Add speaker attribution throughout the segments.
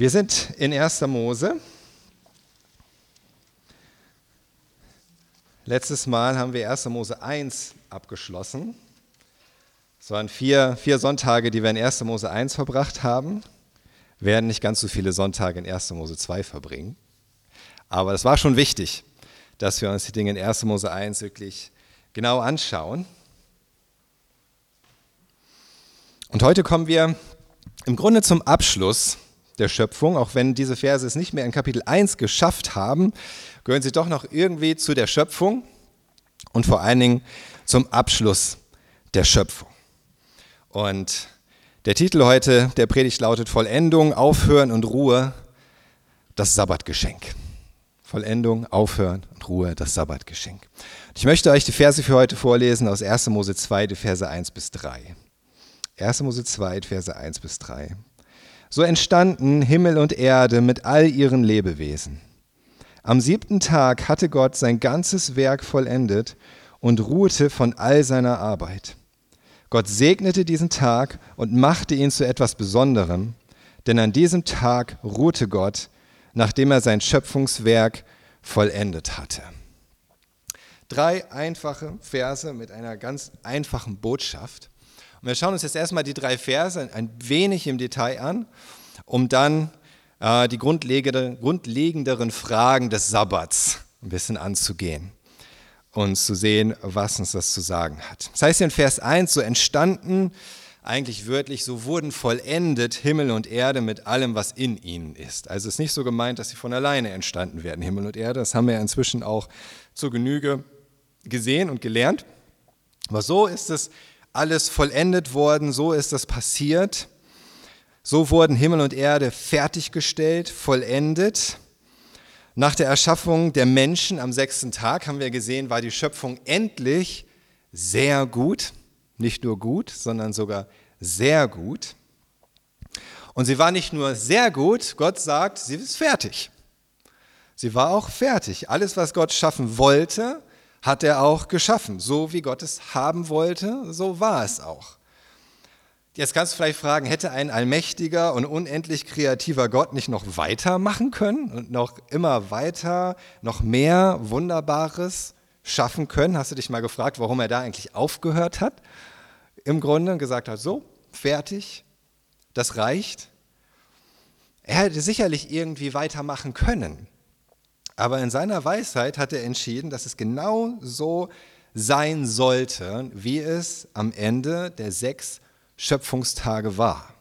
Speaker 1: Wir sind in 1. Mose. Letztes Mal haben wir 1. Mose 1 abgeschlossen. Es waren vier, vier Sonntage, die wir in 1. Mose 1 verbracht haben. Wir werden nicht ganz so viele Sonntage in 1. Mose 2 verbringen. Aber es war schon wichtig, dass wir uns die Dinge in 1. Mose 1 wirklich genau anschauen. Und heute kommen wir im Grunde zum Abschluss der Schöpfung, auch wenn diese Verse es nicht mehr in Kapitel 1 geschafft haben, gehören sie doch noch irgendwie zu der Schöpfung und vor allen Dingen zum Abschluss der Schöpfung. Und der Titel heute der Predigt lautet Vollendung, Aufhören und Ruhe, das Sabbatgeschenk. Vollendung, Aufhören und Ruhe, das Sabbatgeschenk. Ich möchte euch die Verse für heute vorlesen aus 1. Mose 2, die Verse 1 bis 3. 1. Mose 2, Verse 1 bis 3. So entstanden Himmel und Erde mit all ihren Lebewesen. Am siebten Tag hatte Gott sein ganzes Werk vollendet und ruhte von all seiner Arbeit. Gott segnete diesen Tag und machte ihn zu etwas Besonderem, denn an diesem Tag ruhte Gott, nachdem er sein Schöpfungswerk vollendet hatte. Drei einfache Verse mit einer ganz einfachen Botschaft. Und wir schauen uns jetzt erstmal die drei Verse ein wenig im Detail an, um dann äh, die grundlegenderen Fragen des Sabbats ein bisschen anzugehen und zu sehen, was uns das zu sagen hat. Das heißt in Vers 1, so entstanden, eigentlich wörtlich, so wurden vollendet Himmel und Erde mit allem, was in ihnen ist. Also es ist nicht so gemeint, dass sie von alleine entstanden werden, Himmel und Erde. Das haben wir ja inzwischen auch zur Genüge gesehen und gelernt. Aber so ist es alles vollendet worden, so ist das passiert. So wurden Himmel und Erde fertiggestellt, vollendet. Nach der Erschaffung der Menschen am sechsten Tag haben wir gesehen, war die Schöpfung endlich sehr gut. Nicht nur gut, sondern sogar sehr gut. Und sie war nicht nur sehr gut, Gott sagt, sie ist fertig. Sie war auch fertig. Alles, was Gott schaffen wollte, hat er auch geschaffen. So wie Gott es haben wollte, so war es auch. Jetzt kannst du vielleicht fragen, hätte ein allmächtiger und unendlich kreativer Gott nicht noch weitermachen können und noch immer weiter, noch mehr Wunderbares schaffen können? Hast du dich mal gefragt, warum er da eigentlich aufgehört hat? Im Grunde gesagt hat, so, fertig, das reicht. Er hätte sicherlich irgendwie weitermachen können. Aber in seiner Weisheit hat er entschieden, dass es genau so sein sollte, wie es am Ende der sechs Schöpfungstage war.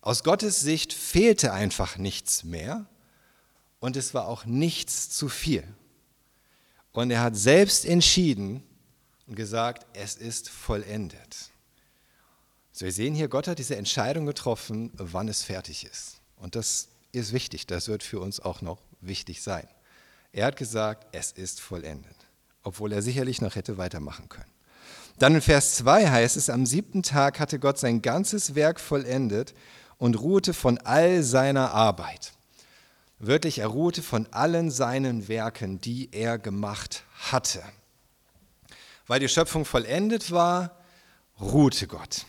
Speaker 1: Aus Gottes Sicht fehlte einfach nichts mehr und es war auch nichts zu viel. Und er hat selbst entschieden und gesagt, es ist vollendet. So, wir sehen hier, Gott hat diese Entscheidung getroffen, wann es fertig ist. Und das ist wichtig, das wird für uns auch noch wichtig sein. Er hat gesagt, es ist vollendet, obwohl er sicherlich noch hätte weitermachen können. Dann in Vers 2 heißt es, am siebten Tag hatte Gott sein ganzes Werk vollendet und ruhte von all seiner Arbeit. Wörtlich, er ruhte von allen seinen Werken, die er gemacht hatte. Weil die Schöpfung vollendet war, ruhte Gott.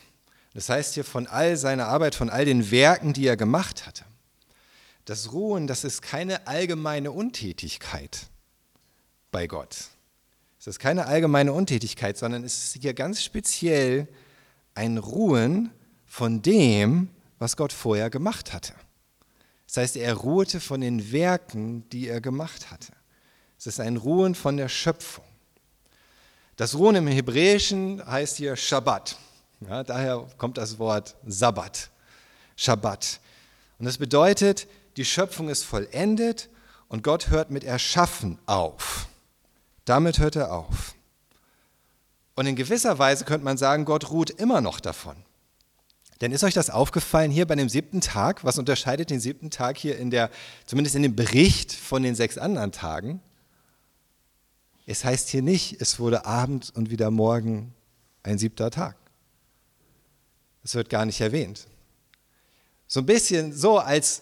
Speaker 1: Das heißt hier von all seiner Arbeit, von all den Werken, die er gemacht hatte. Das Ruhen, das ist keine allgemeine Untätigkeit bei Gott. Es ist keine allgemeine Untätigkeit, sondern es ist hier ganz speziell ein Ruhen von dem, was Gott vorher gemacht hatte. Das heißt, er ruhte von den Werken, die er gemacht hatte. Es ist ein Ruhen von der Schöpfung. Das Ruhen im Hebräischen heißt hier Shabbat. Ja, daher kommt das Wort Sabbat, Shabbat. Und das bedeutet, die Schöpfung ist vollendet und Gott hört mit Erschaffen auf. Damit hört er auf. Und in gewisser Weise könnte man sagen, Gott ruht immer noch davon. Denn ist euch das aufgefallen hier bei dem siebten Tag? Was unterscheidet den siebten Tag hier in der, zumindest in dem Bericht von den sechs anderen Tagen? Es heißt hier nicht, es wurde Abend und wieder Morgen ein siebter Tag. Es wird gar nicht erwähnt. So ein bisschen so, als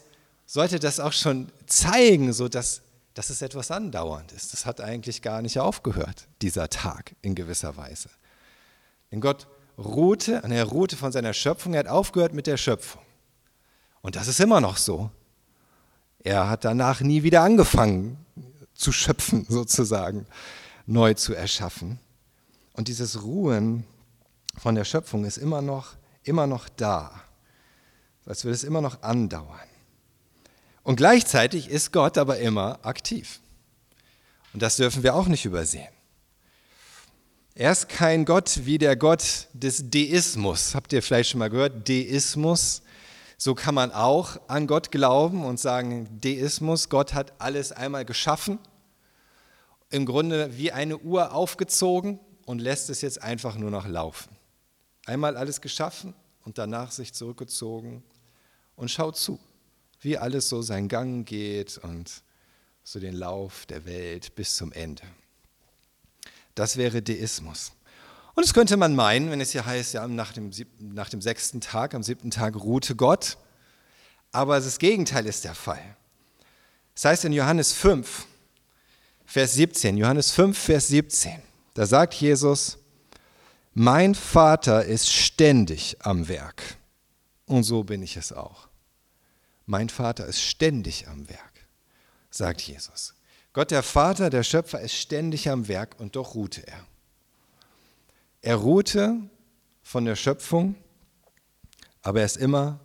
Speaker 1: sollte das auch schon zeigen, so dass, dass es etwas andauernd ist. Das hat eigentlich gar nicht aufgehört, dieser Tag in gewisser Weise. Denn Gott ruhte, und er ruhte von seiner Schöpfung, er hat aufgehört mit der Schöpfung. Und das ist immer noch so. Er hat danach nie wieder angefangen zu schöpfen, sozusagen, neu zu erschaffen. Und dieses Ruhen von der Schöpfung ist immer noch, immer noch da. Als würde es immer noch andauern. Und gleichzeitig ist Gott aber immer aktiv. Und das dürfen wir auch nicht übersehen. Er ist kein Gott wie der Gott des Deismus. Habt ihr vielleicht schon mal gehört? Deismus. So kann man auch an Gott glauben und sagen, Deismus, Gott hat alles einmal geschaffen, im Grunde wie eine Uhr aufgezogen und lässt es jetzt einfach nur noch laufen. Einmal alles geschaffen und danach sich zurückgezogen und schaut zu, wie alles so seinen Gang geht und so den Lauf der Welt bis zum Ende. Das wäre Deismus. Und das könnte man meinen, wenn es hier heißt, ja, nach dem, nach dem sechsten Tag, am siebten Tag ruhte Gott. Aber das Gegenteil ist der Fall. Das heißt in Johannes 5, Vers 17, Johannes 5, Vers 17, da sagt Jesus, mein Vater ist ständig am Werk. Und so bin ich es auch. Mein Vater ist ständig am Werk, sagt Jesus. Gott der Vater, der Schöpfer, ist ständig am Werk und doch ruhte er. Er ruhte von der Schöpfung, aber er ist immer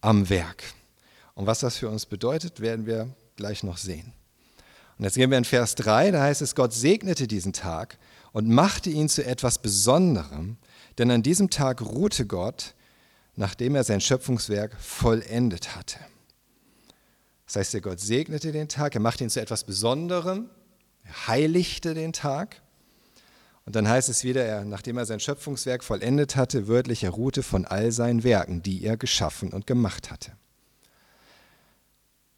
Speaker 1: am Werk. Und was das für uns bedeutet, werden wir gleich noch sehen. Und jetzt gehen wir in Vers 3, da heißt es, Gott segnete diesen Tag und machte ihn zu etwas Besonderem, denn an diesem Tag ruhte Gott, nachdem er sein Schöpfungswerk vollendet hatte. Das heißt, der Gott segnete den Tag, er machte ihn zu etwas Besonderem, er heiligte den Tag. Und dann heißt es wieder, er, nachdem er sein Schöpfungswerk vollendet hatte, wörtlich, er ruhte von all seinen Werken, die er geschaffen und gemacht hatte.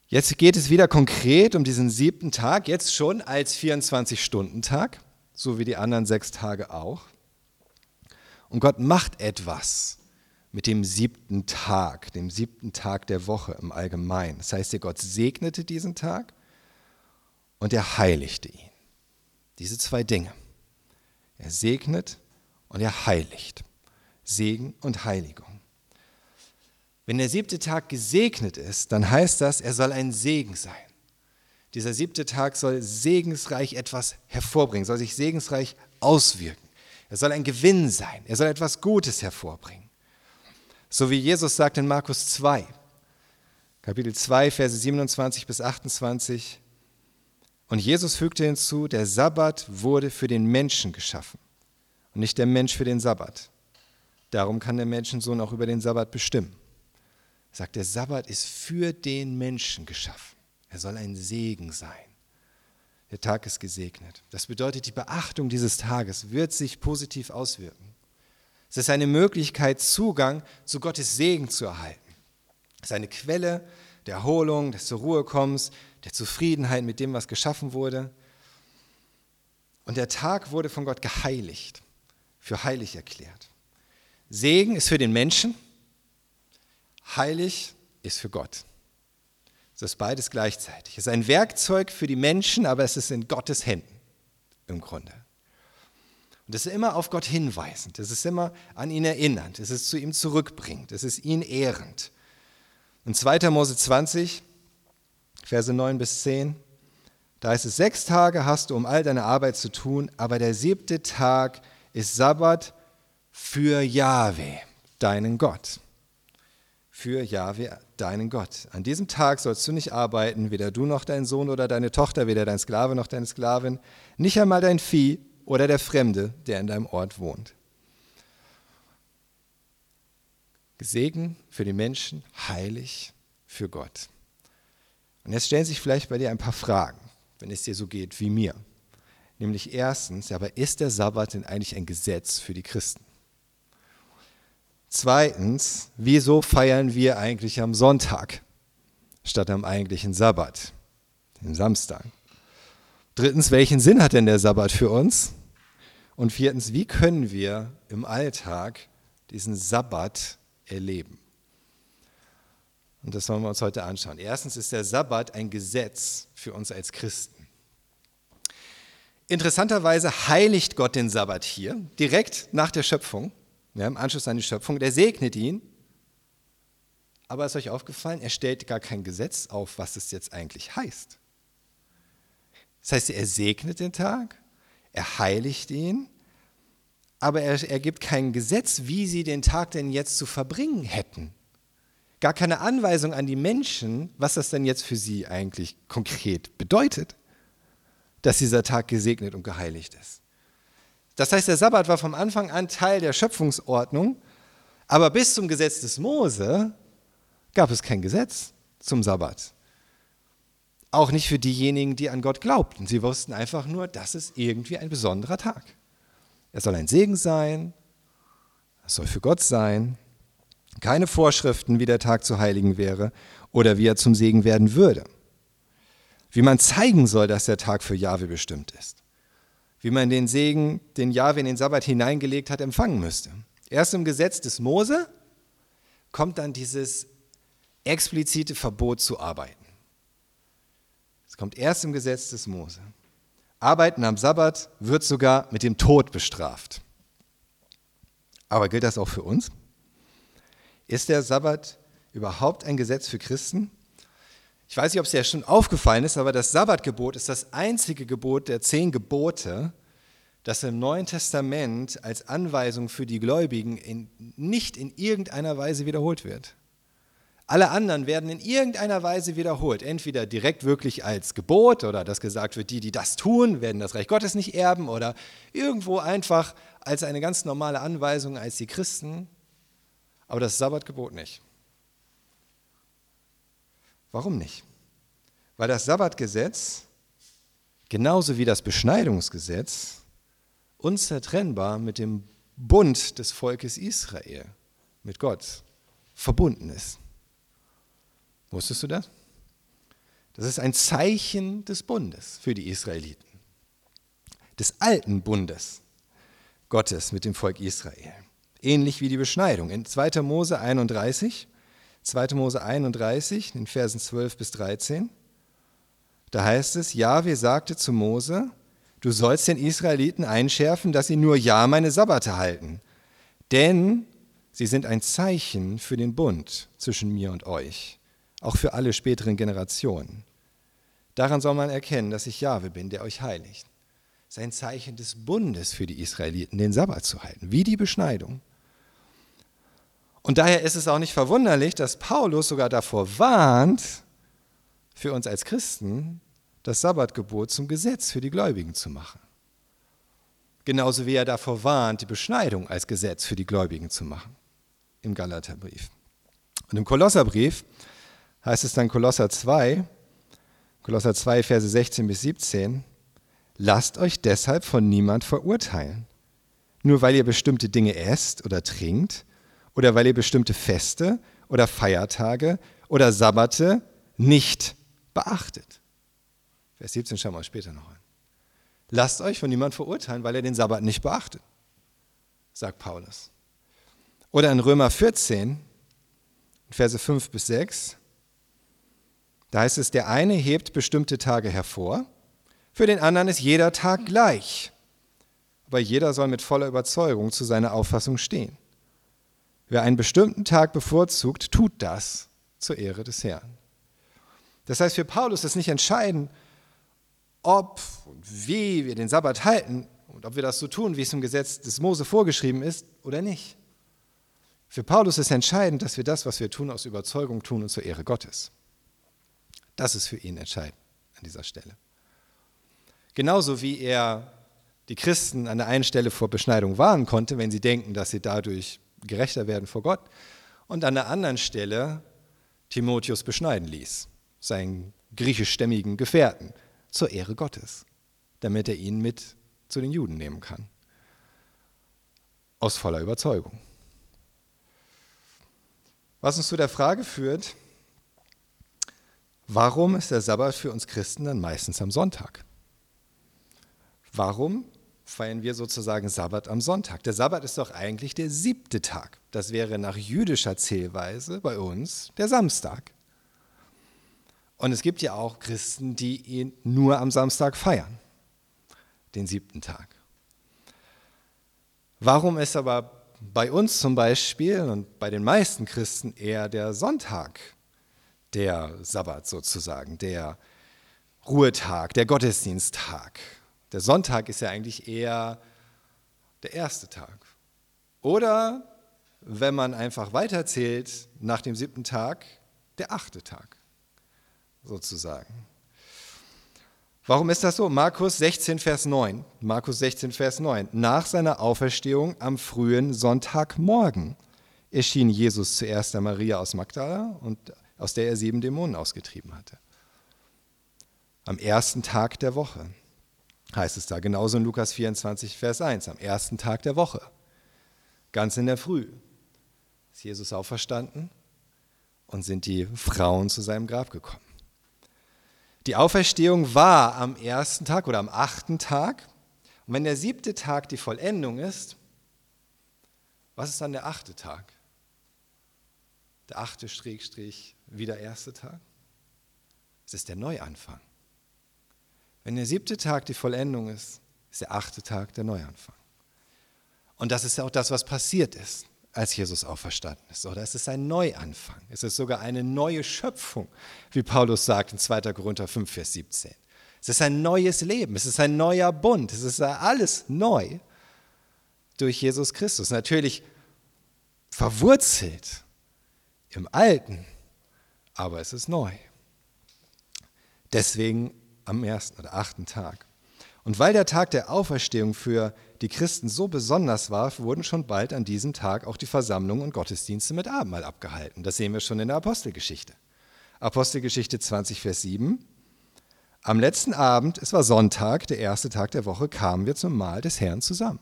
Speaker 1: Jetzt geht es wieder konkret um diesen siebten Tag, jetzt schon als 24-Stunden-Tag, so wie die anderen sechs Tage auch. Und Gott macht etwas mit dem siebten Tag, dem siebten Tag der Woche im Allgemeinen. Das heißt, der Gott segnete diesen Tag und er heiligte ihn. Diese zwei Dinge. Er segnet und er heiligt. Segen und Heiligung. Wenn der siebte Tag gesegnet ist, dann heißt das, er soll ein Segen sein. Dieser siebte Tag soll segensreich etwas hervorbringen, soll sich segensreich auswirken. Er soll ein Gewinn sein. Er soll etwas Gutes hervorbringen. So wie Jesus sagt in Markus 2, Kapitel 2, Verse 27 bis 28. Und Jesus fügte hinzu, der Sabbat wurde für den Menschen geschaffen und nicht der Mensch für den Sabbat. Darum kann der Menschensohn auch über den Sabbat bestimmen. Er sagt, der Sabbat ist für den Menschen geschaffen. Er soll ein Segen sein. Der Tag ist gesegnet. Das bedeutet, die Beachtung dieses Tages wird sich positiv auswirken. Es ist eine Möglichkeit, Zugang zu Gottes Segen zu erhalten. Es ist eine Quelle der Erholung, des zur Ruhe kommens, der Zufriedenheit mit dem, was geschaffen wurde. Und der Tag wurde von Gott geheiligt, für heilig erklärt. Segen ist für den Menschen, heilig ist für Gott. Es ist beides gleichzeitig. Es ist ein Werkzeug für die Menschen, aber es ist in Gottes Händen im Grunde. Und das ist immer auf Gott hinweisend, das ist immer an ihn erinnernd, es ist zu ihm zurückbringend, es ist ihn ehrend. In 2. Mose 20, Verse 9 bis 10, da heißt es, sechs Tage hast du, um all deine Arbeit zu tun, aber der siebte Tag ist Sabbat für Jahwe, deinen Gott. Für Jahwe, deinen Gott. An diesem Tag sollst du nicht arbeiten, weder du noch dein Sohn oder deine Tochter, weder dein Sklave noch deine Sklavin, nicht einmal dein Vieh oder der Fremde, der in deinem Ort wohnt. Gesegnet für die Menschen, heilig für Gott. Und jetzt stellen sich vielleicht bei dir ein paar Fragen, wenn es dir so geht wie mir. Nämlich erstens, aber ist der Sabbat denn eigentlich ein Gesetz für die Christen? Zweitens, wieso feiern wir eigentlich am Sonntag statt am eigentlichen Sabbat, dem Samstag? Drittens, welchen Sinn hat denn der Sabbat für uns? Und viertens, wie können wir im Alltag diesen Sabbat erleben? Und das wollen wir uns heute anschauen. Erstens ist der Sabbat ein Gesetz für uns als Christen. Interessanterweise heiligt Gott den Sabbat hier, direkt nach der Schöpfung, ja, im Anschluss an die Schöpfung. Der segnet ihn, Aber ist euch aufgefallen, er stellt gar kein Gesetz auf, was es jetzt eigentlich heißt. Das heißt, er segnet den Tag, er heiligt ihn, aber er, er gibt kein Gesetz, wie sie den Tag denn jetzt zu verbringen hätten. Gar keine Anweisung an die Menschen, was das denn jetzt für sie eigentlich konkret bedeutet, dass dieser Tag gesegnet und geheiligt ist. Das heißt, der Sabbat war vom Anfang an Teil der Schöpfungsordnung, aber bis zum Gesetz des Mose gab es kein Gesetz zum Sabbat. Auch nicht für diejenigen, die an Gott glaubten. Sie wussten einfach nur, das ist irgendwie ein besonderer Tag. Er soll ein Segen sein, es soll für Gott sein. Keine Vorschriften, wie der Tag zu heiligen wäre oder wie er zum Segen werden würde. Wie man zeigen soll, dass der Tag für Jahwe bestimmt ist wie man den Segen, den Jahwe in den Sabbat hineingelegt hat, empfangen müsste. Erst im Gesetz des Mose kommt dann dieses explizite Verbot zu arbeiten. Es kommt erst im Gesetz des Mose. Arbeiten am Sabbat wird sogar mit dem Tod bestraft. Aber gilt das auch für uns? Ist der Sabbat überhaupt ein Gesetz für Christen? Ich weiß nicht, ob es dir schon aufgefallen ist, aber das Sabbatgebot ist das einzige Gebot der zehn Gebote, das im Neuen Testament als Anweisung für die Gläubigen in, nicht in irgendeiner Weise wiederholt wird. Alle anderen werden in irgendeiner Weise wiederholt, entweder direkt wirklich als Gebot oder dass gesagt wird, die, die das tun, werden das Reich Gottes nicht erben oder irgendwo einfach als eine ganz normale Anweisung als die Christen, aber das Sabbatgebot nicht. Warum nicht? Weil das Sabbatgesetz, genauso wie das Beschneidungsgesetz, unzertrennbar mit dem Bund des Volkes Israel, mit Gott, verbunden ist. Wusstest du das? Das ist ein Zeichen des Bundes für die Israeliten, des alten Bundes Gottes mit dem Volk Israel. Ähnlich wie die Beschneidung. In 2. Mose 31 2. Mose 31, in Versen 12 bis 13. Da heißt es, Jahwe sagte zu Mose, du sollst den Israeliten einschärfen, dass sie nur ja meine Sabbate halten, denn sie sind ein Zeichen für den Bund zwischen mir und euch, auch für alle späteren Generationen. Daran soll man erkennen, dass ich Jahwe bin, der euch heiligt. Es ist ein Zeichen des Bundes für die Israeliten, den Sabbat zu halten, wie die Beschneidung. Und daher ist es auch nicht verwunderlich, dass Paulus sogar davor warnt, für uns als Christen das Sabbatgebot zum Gesetz für die Gläubigen zu machen. Genauso wie er davor warnt, die Beschneidung als Gesetz für die Gläubigen zu machen. Im Galaterbrief. Und im Kolosserbrief heißt es dann Kolosser 2, Kolosser 2, Verse 16 bis 17, lasst euch deshalb von niemand verurteilen. Nur weil ihr bestimmte Dinge esst oder trinkt oder weil ihr bestimmte Feste oder Feiertage oder Sabbate nicht beachtet. Vers 17 schauen wir uns später noch an. Lasst euch von niemand verurteilen, weil er den Sabbat nicht beachtet, sagt Paulus. Oder in Römer 14, Verse 5 bis 6, da heißt es, der eine hebt bestimmte Tage hervor, für den anderen ist jeder Tag gleich. Aber jeder soll mit voller Überzeugung zu seiner Auffassung stehen. Wer einen bestimmten Tag bevorzugt, tut das zur Ehre des Herrn. Das heißt, für Paulus ist nicht entscheidend, ob und wie wir den Sabbat halten und ob wir das so tun, wie es im Gesetz des Mose vorgeschrieben ist oder nicht. Für Paulus ist entscheidend, dass wir das, was wir tun, aus Überzeugung tun und zur Ehre Gottes. Das ist für ihn entscheidend an dieser Stelle. Genauso wie er die Christen an der einen Stelle vor Beschneidung warnen konnte, wenn sie denken, dass sie dadurch gerechter werden vor Gott. Und an der anderen Stelle Timotheus beschneiden ließ, seinen griechischstämmigen Gefährten, zur Ehre Gottes, damit er ihn mit zu den Juden nehmen kann. Aus voller Überzeugung. Was uns zu der Frage führt, warum ist der Sabbat für uns Christen dann meistens am Sonntag? Warum feiern wir sozusagen Sabbat am Sonntag. Der Sabbat ist doch eigentlich der siebte Tag. Das wäre nach jüdischer Zählweise bei uns der Samstag. Und es gibt ja auch Christen, die ihn nur am Samstag feiern, den siebten Tag. Warum ist aber bei uns zum Beispiel und bei den meisten Christen eher der Sonntag, der Sabbat sozusagen, der Ruhetag, der Gottesdiensttag. Der Sonntag ist ja eigentlich eher der erste Tag. Oder, wenn man einfach weiterzählt, nach dem siebten Tag, der achte Tag sozusagen. Warum ist das so? Markus 16, Vers 9. Markus 16, Vers 9. Nach seiner Auferstehung am frühen Sonntagmorgen erschien Jesus zuerst der Maria aus Magdala und aus der er sieben Dämonen ausgetrieben hatte. Am ersten Tag der Woche heißt es da, genauso in Lukas 24, Vers 1, am ersten Tag der Woche, ganz in der Früh, ist Jesus auferstanden und sind die Frauen zu seinem Grab gekommen. Die Auferstehung war am ersten Tag oder am achten Tag. Und wenn der siebte Tag die Vollendung ist, was ist dann der achte Tag? Der achte Strich, wie der erste Tag? Es ist der Neuanfang. Wenn der siebte Tag die Vollendung ist, ist der achte Tag der Neuanfang. Und das ist ja auch das, was passiert ist als Jesus auferstanden ist, oder? Es ist ein Neuanfang. Es ist sogar eine neue Schöpfung, wie Paulus sagt in 2. Korinther 5, Vers 17. Es ist ein neues Leben, es ist ein neuer Bund, es ist alles neu durch Jesus Christus. Natürlich verwurzelt im Alten, aber es ist neu. Deswegen am ersten oder achten Tag. Und weil der Tag der Auferstehung für die Christen so besonders war, wurden schon bald an diesem Tag auch die Versammlungen und Gottesdienste mit Abendmahl abgehalten. Das sehen wir schon in der Apostelgeschichte. Apostelgeschichte 20, Vers 7. Am letzten Abend, es war Sonntag, der erste Tag der Woche, kamen wir zum Mahl des Herrn zusammen.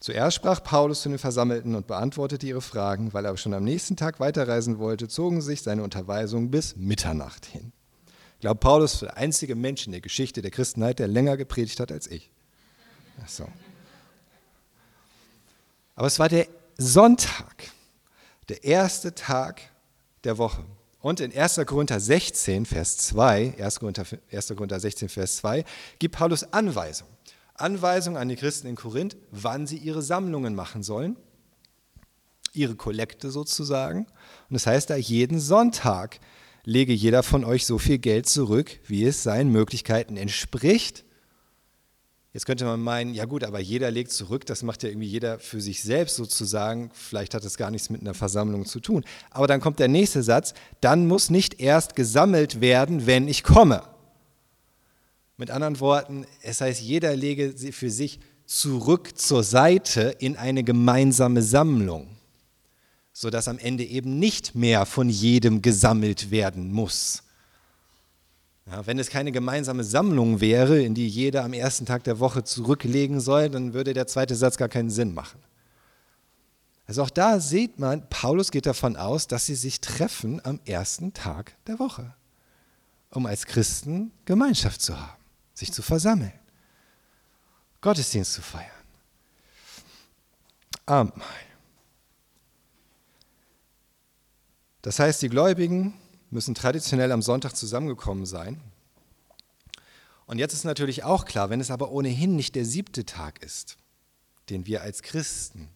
Speaker 1: Zuerst sprach Paulus zu den Versammelten und beantwortete ihre Fragen. Weil er aber schon am nächsten Tag weiterreisen wollte, zogen sich seine Unterweisungen bis Mitternacht hin. Ich glaube, Paulus ist der einzige Mensch in der Geschichte der Christenheit, der länger gepredigt hat als ich. Ach so. Aber es war der Sonntag, der erste Tag der Woche. Und in 1. Korinther 16, Vers 2, 1. Korinther, 1. Korinther 16, Vers 2, gibt Paulus Anweisungen. Anweisungen an die Christen in Korinth, wann sie ihre Sammlungen machen sollen, ihre Kollekte sozusagen. Und das heißt da jeden Sonntag lege jeder von euch so viel Geld zurück, wie es seinen Möglichkeiten entspricht. Jetzt könnte man meinen, ja gut, aber jeder legt zurück, das macht ja irgendwie jeder für sich selbst sozusagen, vielleicht hat es gar nichts mit einer Versammlung zu tun. Aber dann kommt der nächste Satz, dann muss nicht erst gesammelt werden, wenn ich komme. Mit anderen Worten, es heißt, jeder lege sie für sich zurück zur Seite in eine gemeinsame Sammlung sodass am Ende eben nicht mehr von jedem gesammelt werden muss. Ja, wenn es keine gemeinsame Sammlung wäre, in die jeder am ersten Tag der Woche zurücklegen soll, dann würde der zweite Satz gar keinen Sinn machen. Also auch da sieht man, Paulus geht davon aus, dass sie sich treffen am ersten Tag der Woche, um als Christen Gemeinschaft zu haben, sich zu versammeln, Gottesdienst zu feiern. Amen. Das heißt, die Gläubigen müssen traditionell am Sonntag zusammengekommen sein. Und jetzt ist natürlich auch klar, wenn es aber ohnehin nicht der siebte Tag ist, den wir als Christen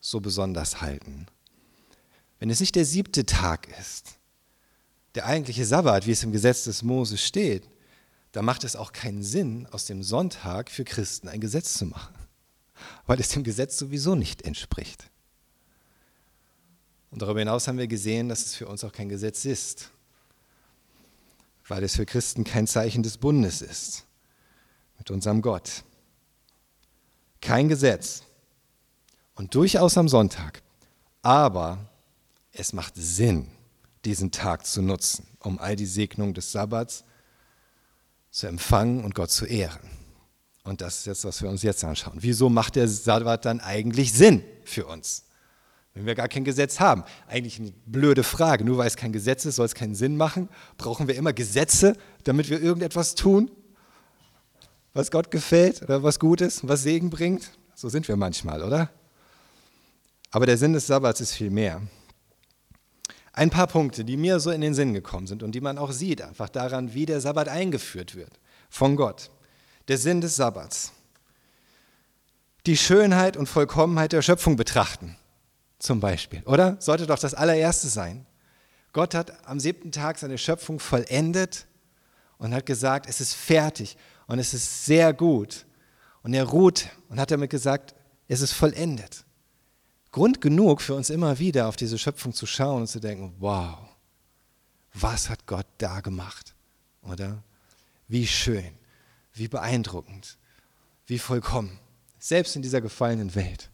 Speaker 1: so besonders halten, wenn es nicht der siebte Tag ist, der eigentliche Sabbat, wie es im Gesetz des Moses steht, dann macht es auch keinen Sinn, aus dem Sonntag für Christen ein Gesetz zu machen, weil es dem Gesetz sowieso nicht entspricht. Und darüber hinaus haben wir gesehen, dass es für uns auch kein Gesetz ist, weil es für Christen kein Zeichen des Bundes ist mit unserem Gott. Kein Gesetz und durchaus am Sonntag, aber es macht Sinn, diesen Tag zu nutzen, um all die Segnungen des Sabbats zu empfangen und Gott zu ehren. Und das ist jetzt, was wir uns jetzt anschauen. Wieso macht der Sabbat dann eigentlich Sinn für uns? wenn wir gar kein Gesetz haben? Eigentlich eine blöde Frage. Nur weil es kein Gesetz ist, soll es keinen Sinn machen. Brauchen wir immer Gesetze, damit wir irgendetwas tun, was Gott gefällt oder was gut ist, was Segen bringt? So sind wir manchmal, oder? Aber der Sinn des Sabbats ist viel mehr. Ein paar Punkte, die mir so in den Sinn gekommen sind und die man auch sieht, einfach daran, wie der Sabbat eingeführt wird von Gott. Der Sinn des Sabbats. die Schönheit und Vollkommenheit der Schöpfung betrachten, zum Beispiel, oder? Sollte doch das allererste sein. Gott hat am siebten Tag seine Schöpfung vollendet und hat gesagt, es ist fertig und es ist sehr gut. Und er ruht und hat damit gesagt, es ist vollendet. Grund genug für uns immer wieder auf diese Schöpfung zu schauen und zu denken, wow, was hat Gott da gemacht? Oder? Wie schön, wie beeindruckend, wie vollkommen. Selbst in dieser gefallenen Welt,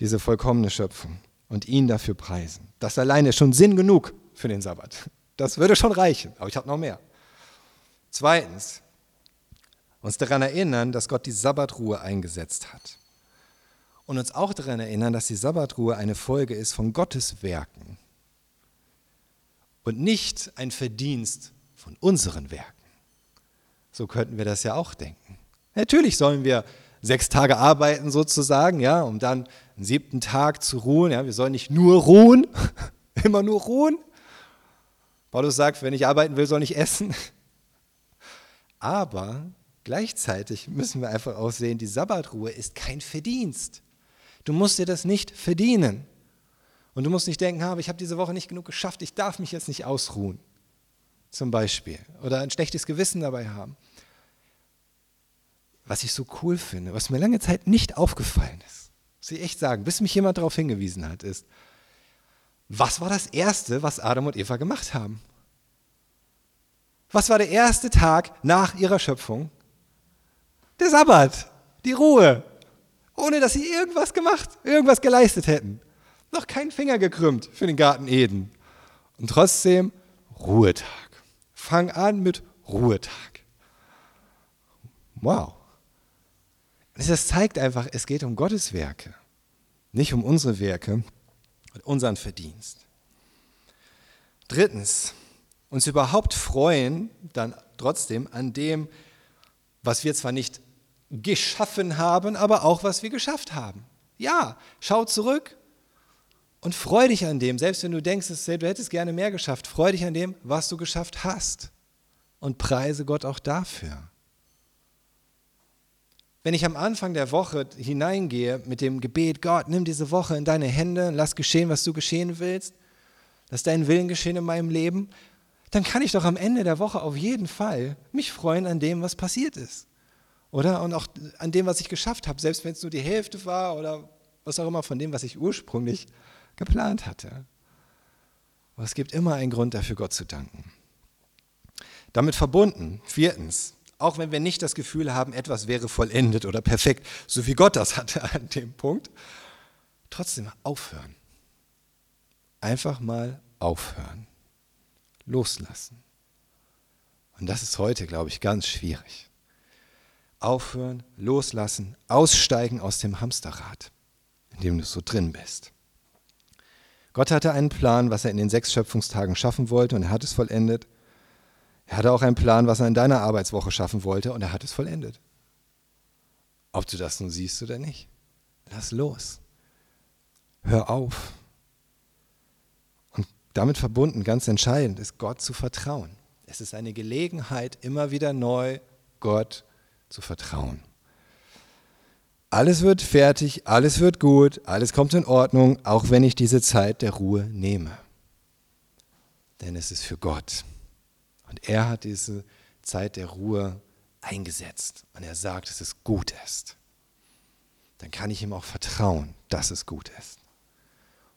Speaker 1: diese vollkommene Schöpfung und ihn dafür preisen. Das alleine ist schon Sinn genug für den Sabbat. Das würde schon reichen, aber ich habe noch mehr. Zweitens, uns daran erinnern, dass Gott die Sabbatruhe eingesetzt hat. Und uns auch daran erinnern, dass die Sabbatruhe eine Folge ist von Gottes Werken und nicht ein Verdienst von unseren Werken. So könnten wir das ja auch denken. Natürlich sollen wir sechs Tage arbeiten sozusagen, ja, um dann einen siebten Tag zu ruhen. Ja, wir sollen nicht nur ruhen, immer nur ruhen. Paulus sagt, wenn ich arbeiten will, soll ich essen. Aber gleichzeitig müssen wir einfach auch sehen, die Sabbatruhe ist kein Verdienst. Du musst dir das nicht verdienen. Und du musst nicht denken, ich habe diese Woche nicht genug geschafft, ich darf mich jetzt nicht ausruhen. Zum Beispiel. Oder ein schlechtes Gewissen dabei haben. Was ich so cool finde, was mir lange Zeit nicht aufgefallen ist, muss ich echt sagen, bis mich jemand darauf hingewiesen hat, ist, was war das Erste, was Adam und Eva gemacht haben? Was war der erste Tag nach ihrer Schöpfung? Der Sabbat, die Ruhe, ohne dass sie irgendwas gemacht, irgendwas geleistet hätten. Noch keinen Finger gekrümmt für den Garten Eden. Und trotzdem Ruhetag. Fang an mit Ruhetag. Wow. Das zeigt einfach, es geht um Gottes Werke, nicht um unsere Werke und unseren Verdienst. Drittens, uns überhaupt freuen, dann trotzdem an dem, was wir zwar nicht geschaffen haben, aber auch was wir geschafft haben. Ja, schau zurück und freu dich an dem, selbst wenn du denkst, du hättest gerne mehr geschafft, freu dich an dem, was du geschafft hast und preise Gott auch dafür. Wenn ich am Anfang der Woche hineingehe mit dem Gebet, Gott, nimm diese Woche in deine Hände, lass geschehen, was du geschehen willst, lass deinen Willen geschehen in meinem Leben, dann kann ich doch am Ende der Woche auf jeden Fall mich freuen an dem, was passiert ist. Oder? Und auch an dem, was ich geschafft habe, selbst wenn es nur die Hälfte war oder was auch immer von dem, was ich ursprünglich geplant hatte. Aber es gibt immer einen Grund dafür, Gott zu danken. Damit verbunden, viertens, auch wenn wir nicht das Gefühl haben, etwas wäre vollendet oder perfekt, so wie Gott das hatte an dem Punkt, trotzdem aufhören. Einfach mal aufhören loslassen. Und das ist heute, glaube ich, ganz schwierig. Aufhören, loslassen, aussteigen aus dem Hamsterrad, in dem du so drin bist. Gott hatte einen Plan, was er in den sechs Schöpfungstagen schaffen wollte und er hat es vollendet. Er hatte auch einen Plan, was er in deiner Arbeitswoche schaffen wollte und er hat es vollendet. Ob du das nun siehst oder nicht. Lass los. Hör auf. Damit verbunden, ganz entscheidend, ist Gott zu vertrauen. Es ist eine Gelegenheit, immer wieder neu Gott zu vertrauen. Alles wird fertig, alles wird gut, alles kommt in Ordnung, auch wenn ich diese Zeit der Ruhe nehme. Denn es ist für Gott. Und er hat diese Zeit der Ruhe eingesetzt. Und er sagt, dass es gut ist. Dann kann ich ihm auch vertrauen, dass es gut ist.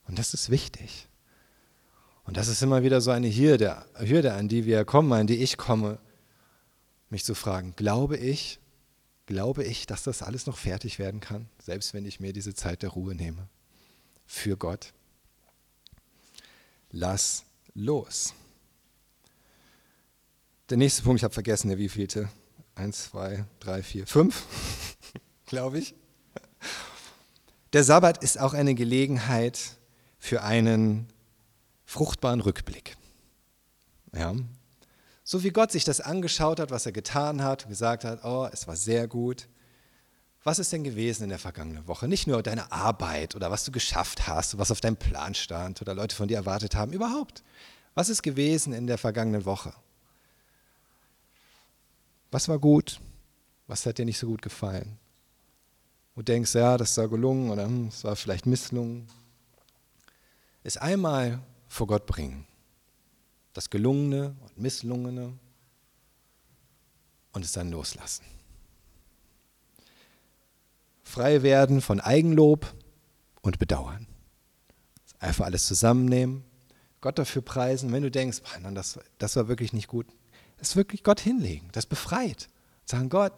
Speaker 1: Und das ist wichtig. Und das ist immer wieder so eine Hürde, Hürde, an die wir kommen, an die ich komme, mich zu fragen, glaube ich, glaube ich, dass das alles noch fertig werden kann, selbst wenn ich mir diese Zeit der Ruhe nehme? Für Gott. Lass los. Der nächste Punkt, ich habe vergessen, der wievielte? Eins, zwei, drei, vier, fünf, glaube ich. Der Sabbat ist auch eine Gelegenheit für einen fruchtbaren Rückblick. Ja. So wie Gott sich das angeschaut hat, was er getan hat, gesagt hat, oh, es war sehr gut. Was ist denn gewesen in der vergangenen Woche? Nicht nur deine Arbeit oder was du geschafft hast, was auf deinem Plan stand oder Leute von dir erwartet haben, überhaupt. Was ist gewesen in der vergangenen Woche? Was war gut? Was hat dir nicht so gut gefallen? du denkst, ja, das war gelungen oder hm, es war vielleicht misslungen, es einmal vor Gott bringen. Das Gelungene und Misslungene und es dann loslassen. Frei werden von Eigenlob und Bedauern. Einfach alles zusammennehmen, Gott dafür preisen. Wenn du denkst, Mann, das, das war wirklich nicht gut, es wirklich Gott hinlegen, das befreit. Sagen, Gott,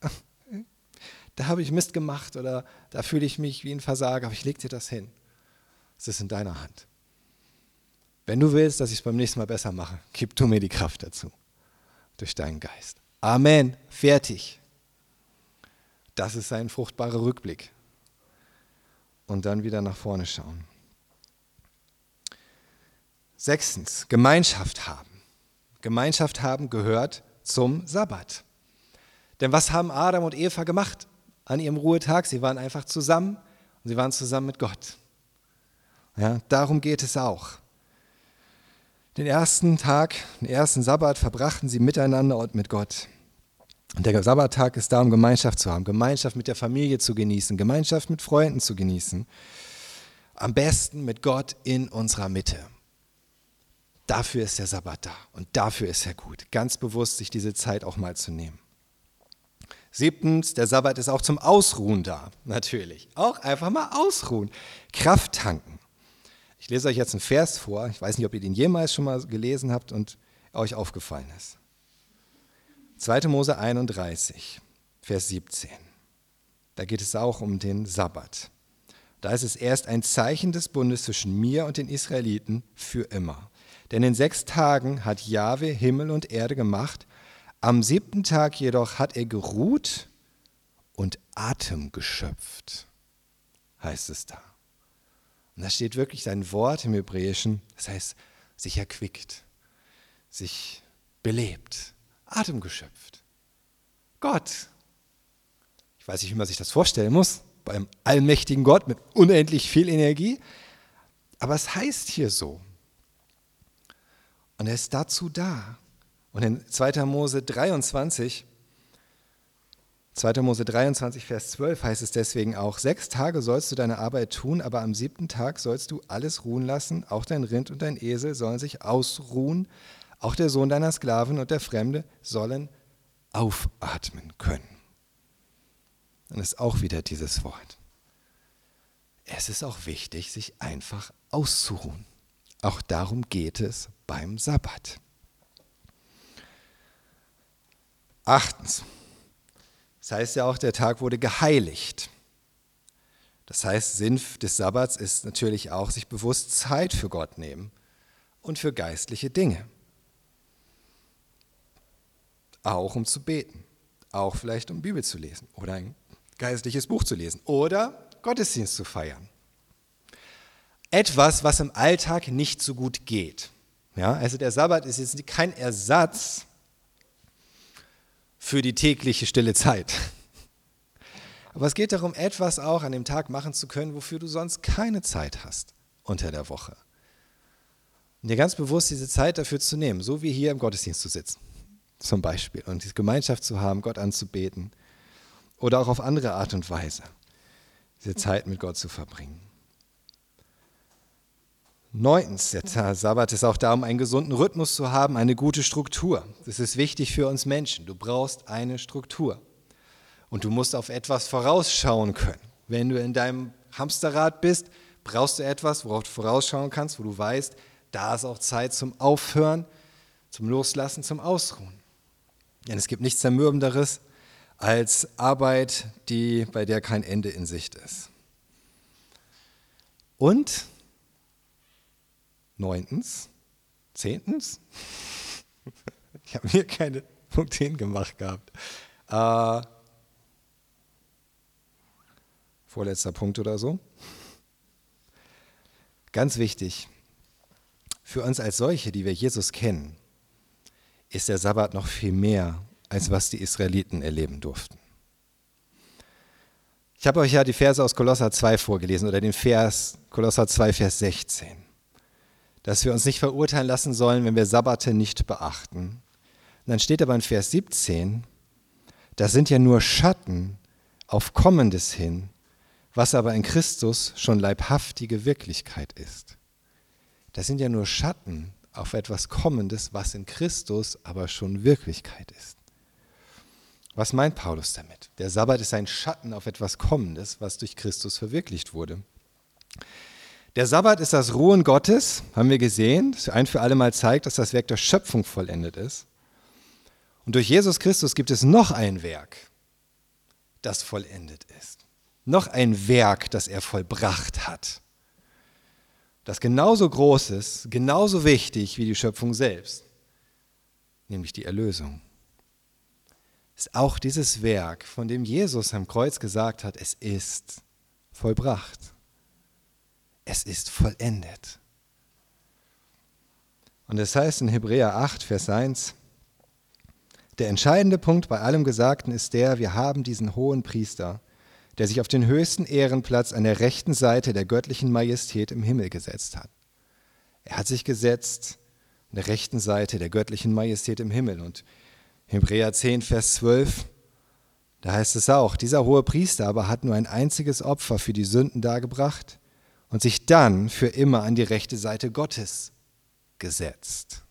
Speaker 1: da habe ich Mist gemacht oder da fühle ich mich wie ein Versager, aber ich lege dir das hin. Es ist in deiner Hand. Wenn du willst, dass ich es beim nächsten Mal besser mache, gib du mir die Kraft dazu. Durch deinen Geist. Amen. Fertig. Das ist ein fruchtbarer Rückblick. Und dann wieder nach vorne schauen. Sechstens, Gemeinschaft haben. Gemeinschaft haben gehört zum Sabbat. Denn was haben Adam und Eva gemacht an ihrem Ruhetag? Sie waren einfach zusammen und sie waren zusammen mit Gott. Ja, darum geht es auch. Den ersten Tag, den ersten Sabbat verbrachten sie miteinander und mit Gott. Und der Sabbattag ist da, um Gemeinschaft zu haben, Gemeinschaft mit der Familie zu genießen, Gemeinschaft mit Freunden zu genießen. Am besten mit Gott in unserer Mitte. Dafür ist der Sabbat da und dafür ist er gut. Ganz bewusst sich diese Zeit auch mal zu nehmen. Siebtens, der Sabbat ist auch zum Ausruhen da, natürlich. Auch einfach mal ausruhen. Kraft tanken. Ich lese euch jetzt einen Vers vor. Ich weiß nicht, ob ihr den jemals schon mal gelesen habt und euch aufgefallen ist. 2. Mose 31, Vers 17. Da geht es auch um den Sabbat. Da ist es erst ein Zeichen des Bundes zwischen mir und den Israeliten für immer. Denn in sechs Tagen hat Jahwe Himmel und Erde gemacht, am siebten Tag jedoch hat er geruht und Atem geschöpft, heißt es da. Und da steht wirklich sein Wort im Hebräischen, das heißt, sich erquickt, sich belebt, Atem geschöpft. Gott. Ich weiß nicht, wie man sich das vorstellen muss, beim allmächtigen Gott mit unendlich viel Energie, aber es heißt hier so. Und er ist dazu da. Und in 2. Mose 23, 2. Mose 23, Vers 12 heißt es deswegen auch, sechs Tage sollst du deine Arbeit tun, aber am siebten Tag sollst du alles ruhen lassen, auch dein Rind und dein Esel sollen sich ausruhen, auch der Sohn deiner Sklaven und der Fremde sollen aufatmen können. Es ist auch wieder dieses Wort. Es ist auch wichtig, sich einfach auszuruhen. Auch darum geht es beim Sabbat. Achtens. Das heißt ja auch, der Tag wurde geheiligt. Das heißt, Sinn des Sabbats ist natürlich auch, sich bewusst Zeit für Gott nehmen und für geistliche Dinge. Auch um zu beten, auch vielleicht um Bibel zu lesen oder ein geistliches Buch zu lesen oder Gottesdienst zu feiern etwas, was im Alltag nicht so gut geht. Ja, also der Sabbat ist jetzt kein Ersatz für die tägliche stille Zeit. Aber es geht darum, etwas auch an dem Tag machen zu können, wofür du sonst keine Zeit hast unter der Woche. Und dir ganz bewusst diese Zeit dafür zu nehmen, so wie hier im Gottesdienst zu sitzen, zum Beispiel, und diese Gemeinschaft zu haben, Gott anzubeten oder auch auf andere Art und Weise diese Zeit mit Gott zu verbringen. Neuntens, der Sabbat ist auch da, um einen gesunden Rhythmus zu haben, eine gute Struktur. Das ist wichtig für uns Menschen. Du brauchst eine Struktur. Und du musst auf etwas vorausschauen können. Wenn du in deinem Hamsterrad bist, brauchst du etwas, worauf du vorausschauen kannst, wo du weißt, da ist auch Zeit zum Aufhören, zum Loslassen, zum Ausruhen. Denn es gibt nichts Zermürbenderes als Arbeit, die, bei der kein Ende in Sicht ist. Und Neuntens, zehntens, ich habe mir keine Punkte hingemacht gehabt. Äh, vorletzter Punkt oder so. Ganz wichtig, für uns als solche, die wir Jesus kennen, ist der Sabbat noch viel mehr, als was die Israeliten erleben durften. Ich habe euch ja die Verse aus Kolosser 2 vorgelesen oder den Vers Kolosser 2, Vers 16 dass wir uns nicht verurteilen lassen sollen, wenn wir Sabbate nicht beachten. Und dann steht aber in Vers 17, das sind ja nur Schatten auf Kommendes hin, was aber in Christus schon leibhaftige Wirklichkeit ist. Das sind ja nur Schatten auf etwas Kommendes, was in Christus aber schon Wirklichkeit ist. Was meint Paulus damit? Der Sabbat ist ein Schatten auf etwas Kommendes, was durch Christus verwirklicht wurde. Der Sabbat ist das Ruhen Gottes, haben wir gesehen, das ein für alle Mal zeigt, dass das Werk der Schöpfung vollendet ist. Und durch Jesus Christus gibt es noch ein Werk, das vollendet ist. Noch ein Werk, das er vollbracht hat. Das genauso groß ist, genauso wichtig wie die Schöpfung selbst, nämlich die Erlösung. Ist auch dieses Werk, von dem Jesus am Kreuz gesagt hat, es ist vollbracht. Es ist vollendet. Und es heißt in Hebräer 8, Vers 1, der entscheidende Punkt bei allem Gesagten ist der, wir haben diesen hohen Priester, der sich auf den höchsten Ehrenplatz an der rechten Seite der göttlichen Majestät im Himmel gesetzt hat. Er hat sich gesetzt an der rechten Seite der göttlichen Majestät im Himmel. Und Hebräer 10, Vers 12, da heißt es auch, dieser hohe Priester aber hat nur ein einziges Opfer für die Sünden dargebracht und sich dann für immer an die rechte Seite Gottes gesetzt.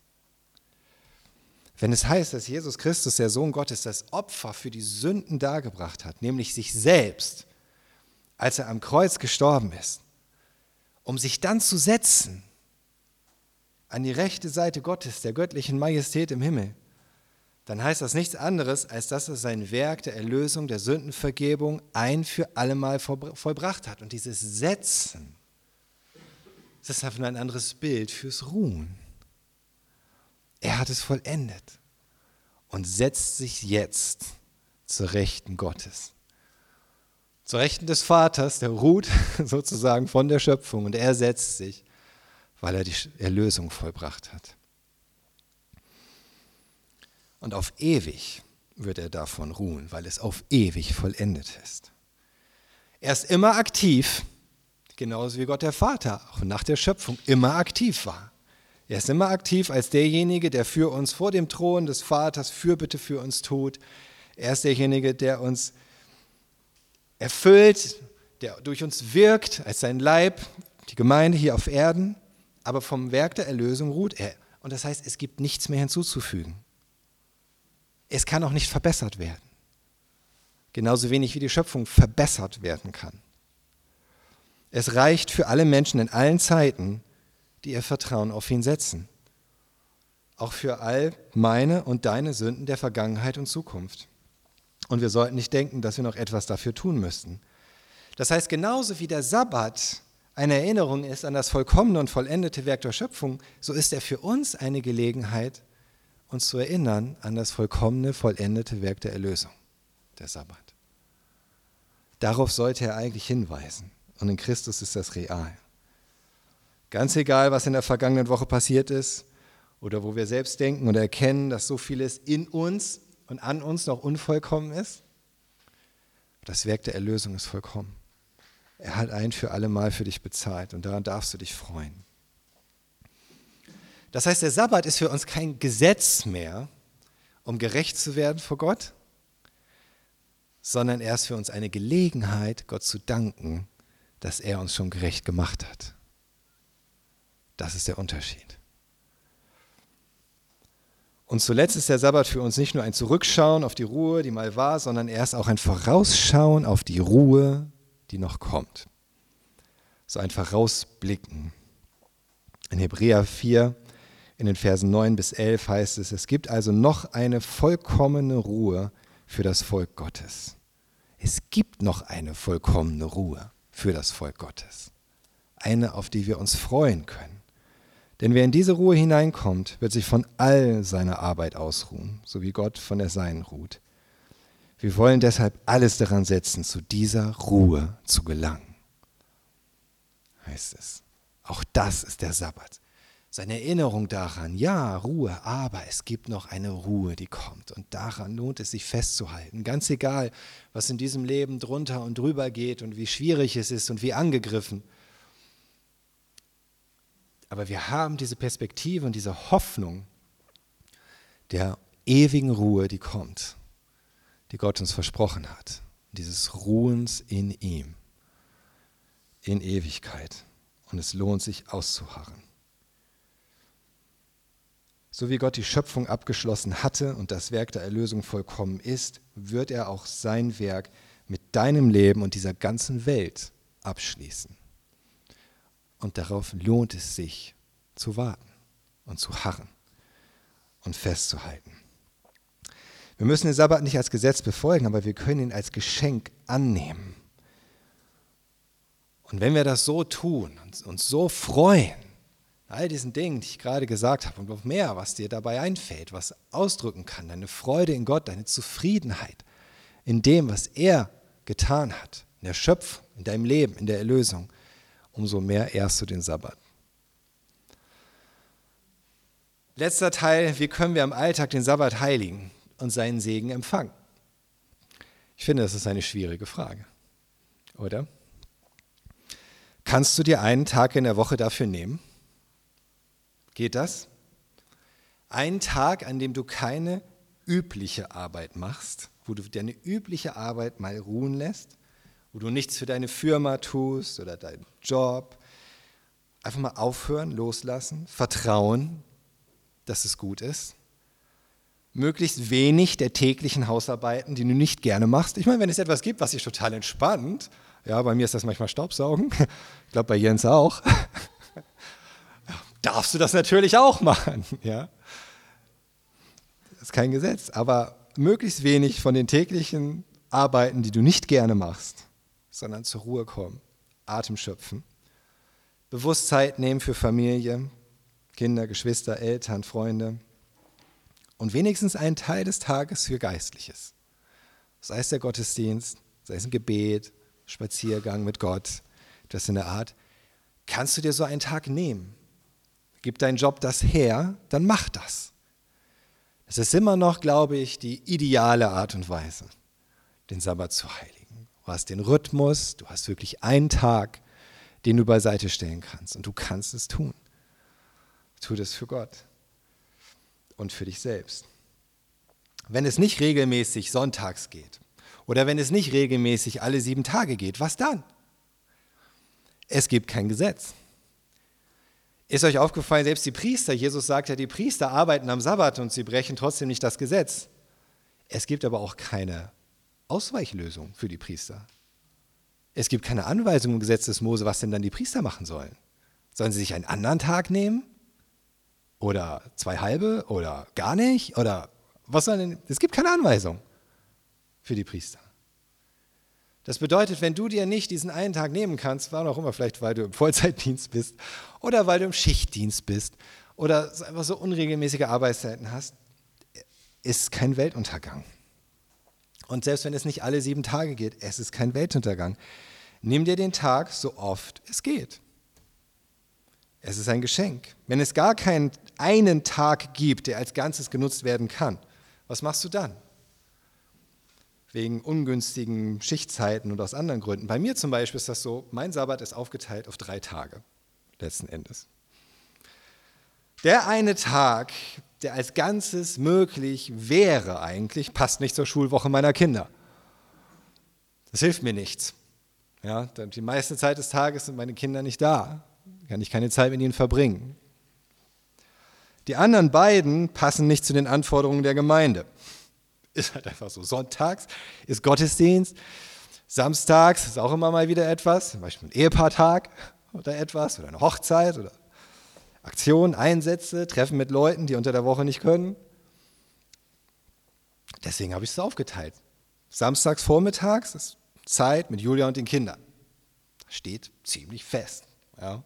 Speaker 1: Wenn es heißt, dass Jesus Christus, der Sohn Gottes, das Opfer für die Sünden dargebracht hat, nämlich sich selbst, als er am Kreuz gestorben ist, um sich dann zu setzen an die rechte Seite Gottes, der göttlichen Majestät im Himmel, dann heißt das nichts anderes, als dass er sein Werk der Erlösung, der Sündenvergebung ein für allemal vollbracht hat. Und dieses Setzen, das ist einfach ein anderes Bild fürs Ruhen. Er hat es vollendet und setzt sich jetzt zur Rechten Gottes. Zur Rechten des Vaters, der ruht sozusagen von der Schöpfung und er setzt sich, weil er die Erlösung vollbracht hat. Und auf ewig wird er davon ruhen, weil es auf ewig vollendet ist. Er ist immer aktiv, genauso wie Gott der Vater auch nach der Schöpfung immer aktiv war. Er ist immer aktiv als derjenige, der für uns vor dem Thron des Vaters Fürbitte für uns tut. Er ist derjenige, der uns erfüllt, der durch uns wirkt als sein Leib, die Gemeinde hier auf Erden. Aber vom Werk der Erlösung ruht er. Und das heißt, es gibt nichts mehr hinzuzufügen. Es kann auch nicht verbessert werden. Genauso wenig wie die Schöpfung verbessert werden kann. Es reicht für alle Menschen in allen Zeiten, die ihr Vertrauen auf ihn setzen. Auch für all meine und deine Sünden der Vergangenheit und Zukunft. Und wir sollten nicht denken, dass wir noch etwas dafür tun müssten. Das heißt, genauso wie der Sabbat eine Erinnerung ist an das vollkommene und vollendete Werk der Schöpfung, so ist er für uns eine Gelegenheit, uns zu erinnern an das vollkommene, vollendete Werk der Erlösung, der Sabbat. Darauf sollte er eigentlich hinweisen. Und in Christus ist das real. Ganz egal, was in der vergangenen Woche passiert ist oder wo wir selbst denken und erkennen, dass so vieles in uns und an uns noch unvollkommen ist. Das Werk der Erlösung ist vollkommen. Er hat ein für alle Mal für dich bezahlt und daran darfst du dich freuen. Das heißt, der Sabbat ist für uns kein Gesetz mehr, um gerecht zu werden vor Gott, sondern er ist für uns eine Gelegenheit, Gott zu danken, dass er uns schon gerecht gemacht hat. Das ist der Unterschied. Und zuletzt ist der Sabbat für uns nicht nur ein Zurückschauen auf die Ruhe, die mal war, sondern er ist auch ein Vorausschauen auf die Ruhe, die noch kommt. So ein Vorausblicken. In Hebräer 4, in den Versen 9 bis 11 heißt es, es gibt also noch eine vollkommene Ruhe für das Volk Gottes. Es gibt noch eine vollkommene Ruhe für das Volk Gottes. Eine, auf die wir uns freuen können. Denn wer in diese Ruhe hineinkommt, wird sich von all seiner Arbeit ausruhen, so wie Gott von der Seinen ruht. Wir wollen deshalb alles daran setzen, zu dieser Ruhe zu gelangen. Heißt es. Auch das ist der Sabbat. Seine Erinnerung daran, ja, Ruhe, aber es gibt noch eine Ruhe, die kommt. Und daran lohnt es sich festzuhalten. Ganz egal, was in diesem Leben drunter und drüber geht und wie schwierig es ist und wie angegriffen. Aber wir haben diese Perspektive und diese Hoffnung der ewigen Ruhe, die kommt, die Gott uns versprochen hat. dieses Ruhens in ihm, in Ewigkeit. Und es lohnt sich auszuharren. So wie Gott die Schöpfung abgeschlossen hatte und das Werk der Erlösung vollkommen ist, wird er auch sein Werk mit deinem Leben und dieser ganzen Welt abschließen. Und darauf lohnt es sich zu warten und zu harren und festzuhalten. Wir müssen den Sabbat nicht als Gesetz befolgen, aber wir können ihn als Geschenk annehmen. Und wenn wir das so tun und uns so freuen, all diesen Dingen, die ich gerade gesagt habe und noch mehr, was dir dabei einfällt, was ausdrücken kann, deine Freude in Gott, deine Zufriedenheit in dem, was er getan hat, in der Schöpfung, in deinem Leben, in der Erlösung, umso mehr ehrst du den Sabbat. Letzter Teil, wie können wir im Alltag den Sabbat heiligen? und seinen Segen empfangen? Ich finde, das ist eine schwierige Frage, oder? Kannst du dir einen Tag in der Woche dafür nehmen? Geht das? Ein Tag, an dem du keine übliche Arbeit machst, wo du deine übliche Arbeit mal ruhen lässt, wo du nichts für deine Firma tust oder deinen Job. Einfach mal aufhören, loslassen, vertrauen, dass es gut ist möglichst wenig der täglichen Hausarbeiten, die du nicht gerne machst. Ich meine, wenn es etwas gibt, was dich total entspannt, ja, bei mir ist das manchmal Staubsaugen, ich glaube bei Jens auch, darfst du das natürlich auch machen, ja. Das ist kein Gesetz, aber möglichst wenig von den täglichen Arbeiten, die du nicht gerne machst, sondern zur Ruhe kommen, Atem schöpfen, bewusst Zeit nehmen für Familie, Kinder, Geschwister, Eltern, Freunde, und wenigstens einen Teil des Tages für Geistliches. Sei es der Gottesdienst, sei es ein Gebet, Spaziergang mit Gott, das in der Art. Kannst du dir so einen Tag nehmen? Gib dein Job das her, dann mach das. Es ist immer noch, glaube ich, die ideale Art und Weise, den Sabbat zu heiligen. Du hast den Rhythmus, du hast wirklich einen Tag, den du beiseite stellen kannst und du kannst es tun. Tu das für Gott und für dich selbst. Wenn es nicht regelmäßig sonntags geht oder wenn es nicht regelmäßig alle sieben Tage geht, was dann? Es gibt kein Gesetz. Ist euch aufgefallen, selbst die Priester, Jesus sagt ja, die Priester arbeiten am Sabbat und sie brechen trotzdem nicht das Gesetz. Es gibt aber auch keine Ausweichlösung für die Priester. Es gibt keine Anweisung im Gesetz des Mose, was denn dann die Priester machen sollen. Sollen sie sich einen anderen Tag nehmen? Oder zwei halbe oder gar nicht? Oder was soll denn? Es gibt keine Anweisung für die Priester. Das bedeutet, wenn du dir nicht diesen einen Tag nehmen kannst, war auch immer vielleicht, weil du im Vollzeitdienst bist oder weil du im Schichtdienst bist oder einfach so unregelmäßige Arbeitszeiten hast, ist kein Weltuntergang. Und selbst wenn es nicht alle sieben Tage geht, es ist kein Weltuntergang. Nimm dir den Tag so oft es geht. Es ist ein Geschenk. Wenn es gar keinen einen Tag gibt, der als Ganzes genutzt werden kann, was machst du dann? Wegen ungünstigen Schichtzeiten und aus anderen Gründen. Bei mir zum Beispiel ist das so, mein Sabbat ist aufgeteilt auf drei Tage, letzten Endes. Der eine Tag, der als Ganzes möglich wäre eigentlich, passt nicht zur Schulwoche meiner Kinder. Das hilft mir nichts. Ja, die meiste Zeit des Tages sind meine Kinder nicht da kann ich keine Zeit mit ihnen verbringen. Die anderen beiden passen nicht zu den Anforderungen der Gemeinde. Ist halt einfach so. Sonntags ist Gottesdienst, samstags ist auch immer mal wieder etwas, zum Beispiel ein Ehepaartag oder etwas oder eine Hochzeit oder Aktionen, Einsätze, Treffen mit Leuten, die unter der Woche nicht können. Deswegen habe ich es aufgeteilt. Samstags vormittags ist Zeit mit Julia und den Kindern. Das steht ziemlich fest. Ja.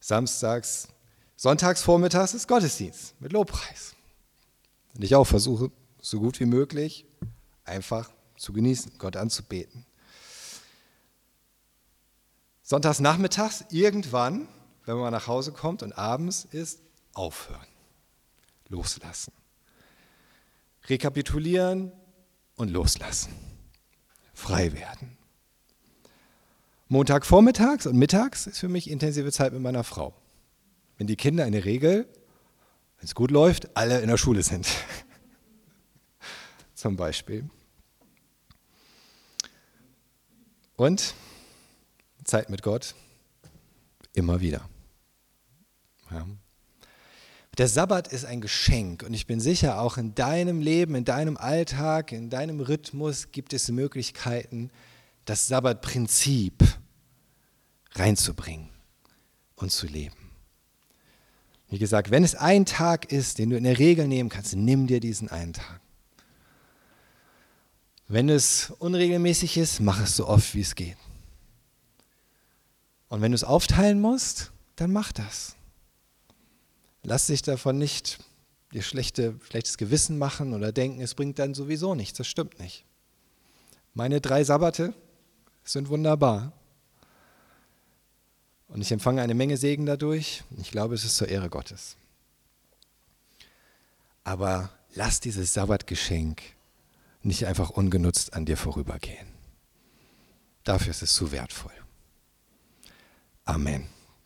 Speaker 1: Samstags, sonntags vormittags ist Gottesdienst mit Lobpreis. Und ich auch versuche, so gut wie möglich einfach zu genießen, Gott anzubeten. Sonntags nachmittags irgendwann, wenn man nach Hause kommt und abends ist, aufhören, loslassen. Rekapitulieren und loslassen. Frei werden. Montagvormittags und mittags ist für mich intensive Zeit mit meiner Frau. Wenn die Kinder in der Regel, wenn es gut läuft, alle in der Schule sind. Zum Beispiel. Und Zeit mit Gott immer wieder. Ja. Der Sabbat ist ein Geschenk und ich bin sicher, auch in deinem Leben, in deinem Alltag, in deinem Rhythmus gibt es Möglichkeiten, das Sabbatprinzip reinzubringen und zu leben. Wie gesagt, wenn es ein Tag ist, den du in der Regel nehmen kannst, nimm dir diesen einen Tag. Wenn es unregelmäßig ist, mach es so oft, wie es geht. Und wenn du es aufteilen musst, dann mach das. Lass dich davon nicht dir schlechte, schlechtes Gewissen machen oder denken, es bringt dann sowieso nichts. Das stimmt nicht. Meine drei Sabbate sind wunderbar. Und ich empfange eine Menge Segen dadurch. Ich glaube, es ist zur Ehre Gottes. Aber lass dieses Sabbatgeschenk nicht einfach ungenutzt an dir vorübergehen. Dafür ist es zu wertvoll. Amen.